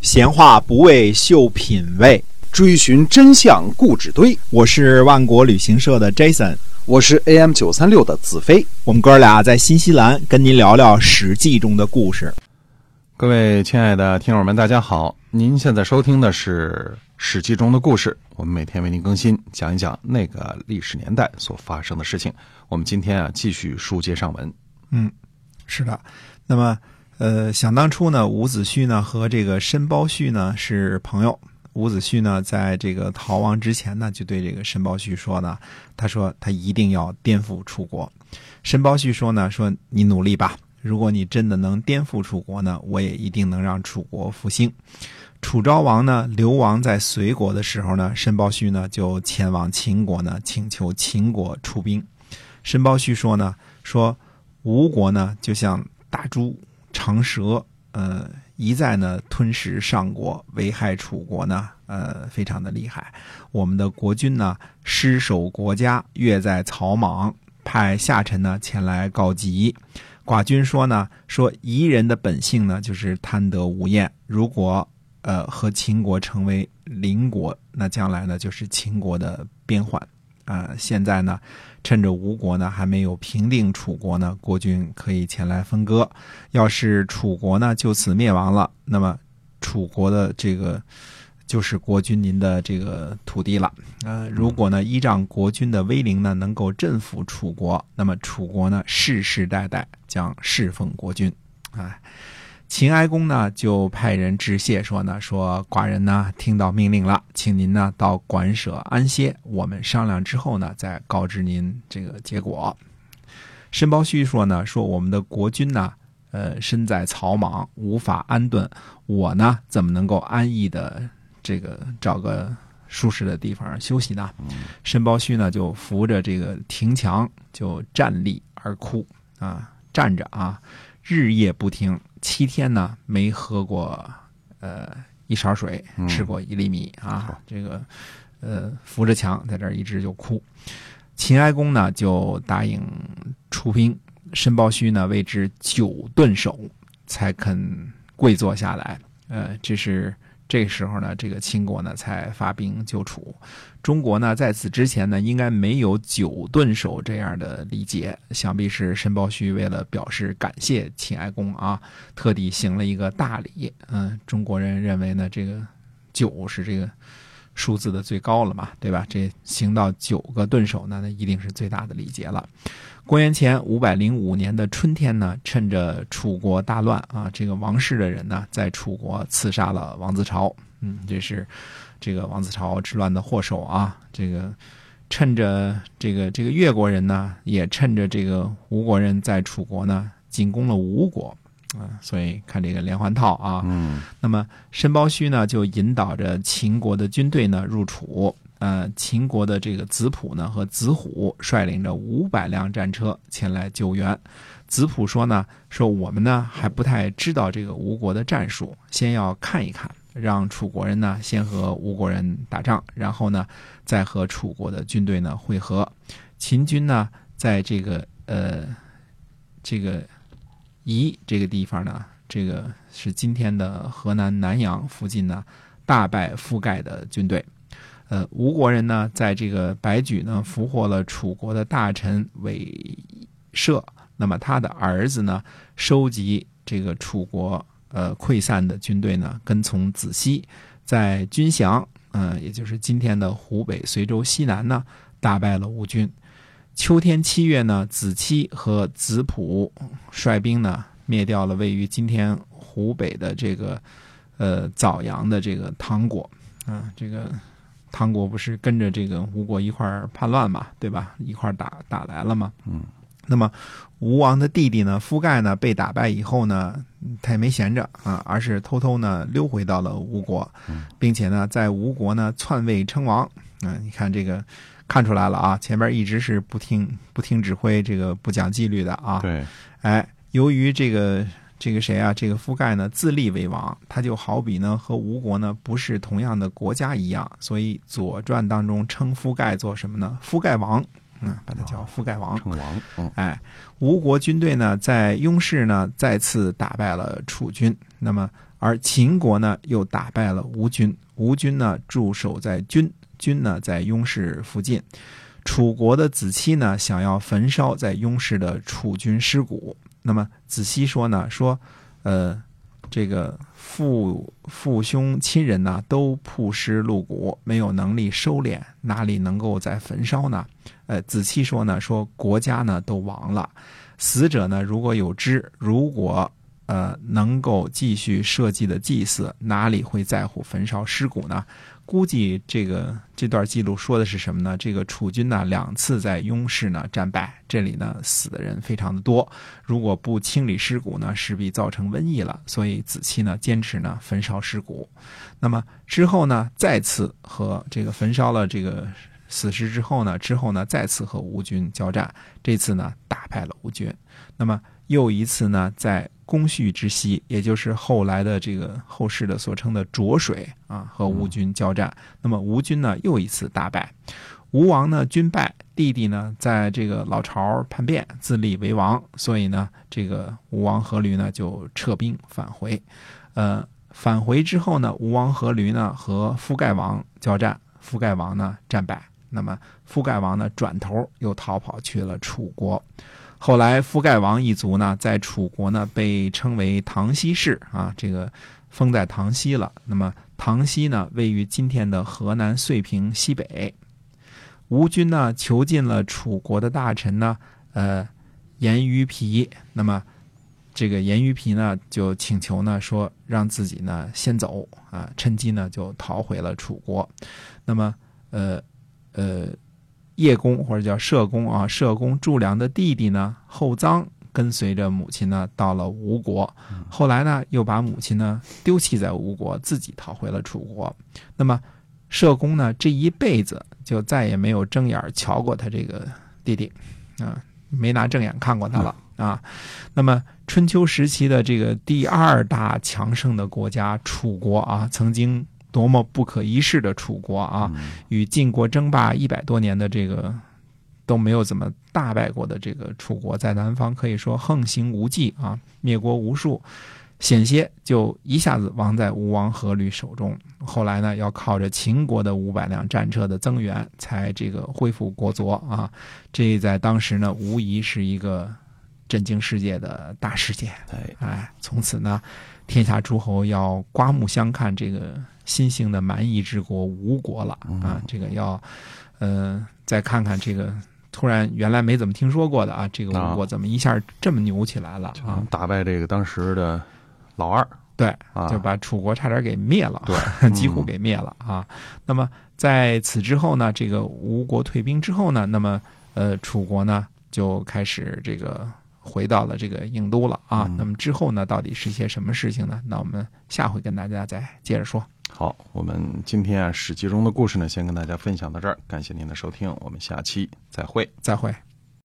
闲话不为秀品味，追寻真相固执堆。我是万国旅行社的 Jason，我是 AM 九三六的子飞。我们哥俩在新西兰跟您聊聊《史记》中的故事。各位亲爱的听友们，大家好！您现在收听的是《史记》中的故事，我们每天为您更新，讲一讲那个历史年代所发生的事情。我们今天啊，继续书接上文。嗯，是的。那么，呃，想当初呢，伍子胥呢和这个申包胥呢是朋友。伍子胥呢，在这个逃亡之前呢，就对这个申包胥说呢，他说他一定要颠覆楚国。申包胥说呢，说你努力吧，如果你真的能颠覆楚国呢，我也一定能让楚国复兴。楚昭王呢流亡在隋国的时候呢，申包胥呢就前往秦国呢，请求秦国出兵。申包胥说呢，说吴国呢就像。大猪长蛇，呃，一再呢吞食上国，危害楚国呢，呃，非常的厉害。我们的国君呢失守国家，越在草莽，派下臣呢前来告急。寡君说呢，说夷人的本性呢就是贪得无厌。如果呃和秦国成为邻国，那将来呢就是秦国的边患。啊，现在呢，趁着吴国呢还没有平定楚国呢，国君可以前来分割。要是楚国呢就此灭亡了，那么楚国的这个就是国君您的这个土地了。呃，如果呢依仗国君的威灵呢能够镇服楚国，那么楚国呢世世代代将侍奉国君。哎。秦哀公呢，就派人致谢说呢，说寡人呢听到命令了，请您呢到馆舍安歇，我们商量之后呢，再告知您这个结果。申包胥说呢，说我们的国君呢，呃，身在草莽，无法安顿，我呢怎么能够安逸的这个找个舒适的地方休息呢？申包胥呢就扶着这个亭墙就站立而哭啊，站着啊，日夜不停。七天呢，没喝过呃一勺水，吃过一粒米啊。这个呃扶着墙在这儿一直就哭。秦哀公呢就答应出兵，申包胥呢为之九顿首，才肯跪坐下来。呃，这是。这时候呢，这个秦国呢才发兵救楚。中国呢在此之前呢，应该没有九顿首这样的礼节。想必是申包胥为了表示感谢秦哀公啊，特地行了一个大礼。嗯，中国人认为呢，这个九是这个数字的最高了嘛，对吧？这行到九个顿首呢，那一定是最大的礼节了。公元前五百零五年的春天呢，趁着楚国大乱啊，这个王室的人呢，在楚国刺杀了王子朝，嗯，这是这个王子朝之乱的祸首啊。这个趁着这个这个越国人呢，也趁着这个吴国人在楚国呢进攻了吴国啊，所以看这个连环套啊。嗯，那么申包胥呢，就引导着秦国的军队呢入楚。呃，秦国的这个子普呢和子虎率领着五百辆战车前来救援。子普说呢，说我们呢还不太知道这个吴国的战术，先要看一看，让楚国人呢先和吴国人打仗，然后呢再和楚国的军队呢会合。秦军呢在这个呃这个宜这个地方呢，这个是今天的河南南阳附近呢，大败覆盖的军队。呃，吴国人呢，在这个白举呢，俘获了楚国的大臣韦射。那么他的儿子呢，收集这个楚国呃溃散的军队呢，跟从子西，在军降，嗯，也就是今天的湖北随州西南呢，大败了吴军。秋天七月呢，子期和子普率兵呢，灭掉了位于今天湖北的这个呃枣阳的这个唐国，啊，这个。唐国不是跟着这个吴国一块儿叛乱嘛，对吧？一块儿打打来了嘛。嗯。那么吴王的弟弟呢，夫盖呢，被打败以后呢，他也没闲着啊，而是偷偷呢溜回到了吴国，并且呢，在吴国呢篡位称王。啊，你看这个看出来了啊，前边一直是不听不听指挥，这个不讲纪律的啊。对。哎，由于这个。这个谁啊？这个夫盖呢自立为王，他就好比呢和吴国呢不是同样的国家一样，所以《左传》当中称夫盖做什么呢？夫盖王，嗯，把它叫覆盖王。称王，嗯哎，吴国军队呢，在雍氏呢再次打败了楚军，那么而秦国呢又打败了吴军，吴军呢驻守在军，军呢在雍氏附近。楚国的子期呢想要焚烧在雍氏的楚军尸骨，那么子期说呢说，呃，这个父父兄亲人呢都曝尸露骨，没有能力收敛，哪里能够再焚烧呢？呃，子期说呢，说国家呢都亡了，死者呢如果有知，如果呃能够继续设计的祭祀，哪里会在乎焚烧尸骨呢？估计这个这段记录说的是什么呢？这个楚军呢两次在雍氏呢战败，这里呢死的人非常的多，如果不清理尸骨呢，势必造成瘟疫了。所以子期呢坚持呢焚烧尸骨。那么之后呢，再次和这个焚烧了这个死尸之后呢，之后呢再次和吴军交战，这次呢打败了吴军。那么又一次呢，在公序之西，也就是后来的这个后世的所称的浊水啊，和吴军交战。那么吴军呢又一次大败，吴王呢军败，弟弟呢在这个老巢叛变，自立为王，所以呢这个吴王阖闾呢就撤兵返回。呃，返回之后呢，吴王阖闾呢和覆盖王交战，覆盖王呢战败。那么覆盖王呢转头又逃跑去了楚国。后来，覆盖王一族呢，在楚国呢被称为唐西氏啊，这个封在唐西了。那么，唐西呢位于今天的河南遂平西北。吴军呢囚禁了楚国的大臣呢，呃，颜于皮。那么，这个颜于皮呢就请求呢说，让自己呢先走啊，趁机呢就逃回了楚国。那么，呃，呃。叶公或者叫社公啊，社公祝良的弟弟呢后臧跟随着母亲呢到了吴国，后来呢又把母亲呢丢弃在吴国，自己逃回了楚国。那么社公呢这一辈子就再也没有正眼瞧过他这个弟弟啊，没拿正眼看过他了啊。那么春秋时期的这个第二大强盛的国家楚国啊，曾经。多么不可一世的楚国啊！与晋国争霸一百多年的这个都没有怎么大败过的这个楚国，在南方可以说横行无忌啊，灭国无数，险些就一下子亡在吴王阖闾手中。后来呢，要靠着秦国的五百辆战车的增援，才这个恢复国祚啊。这在当时呢，无疑是一个震惊世界的大事件。哎，从此呢，天下诸侯要刮目相看这个。新兴的蛮夷之国吴国了啊，这个要，呃，再看看这个突然原来没怎么听说过的啊，这个吴国怎么一下这么牛起来了啊？打败这个当时的老二，对，就把楚国差点给灭了，对，几乎给灭了啊。那么在此之后呢，这个吴国退兵之后呢，那么呃，楚国呢就开始这个回到了这个郢都了啊。那么之后呢，到底是一些什么事情呢？那我们下回跟大家再接着说。好，我们今天啊《史记》中的故事呢，先跟大家分享到这儿。感谢您的收听，我们下期再会，再会。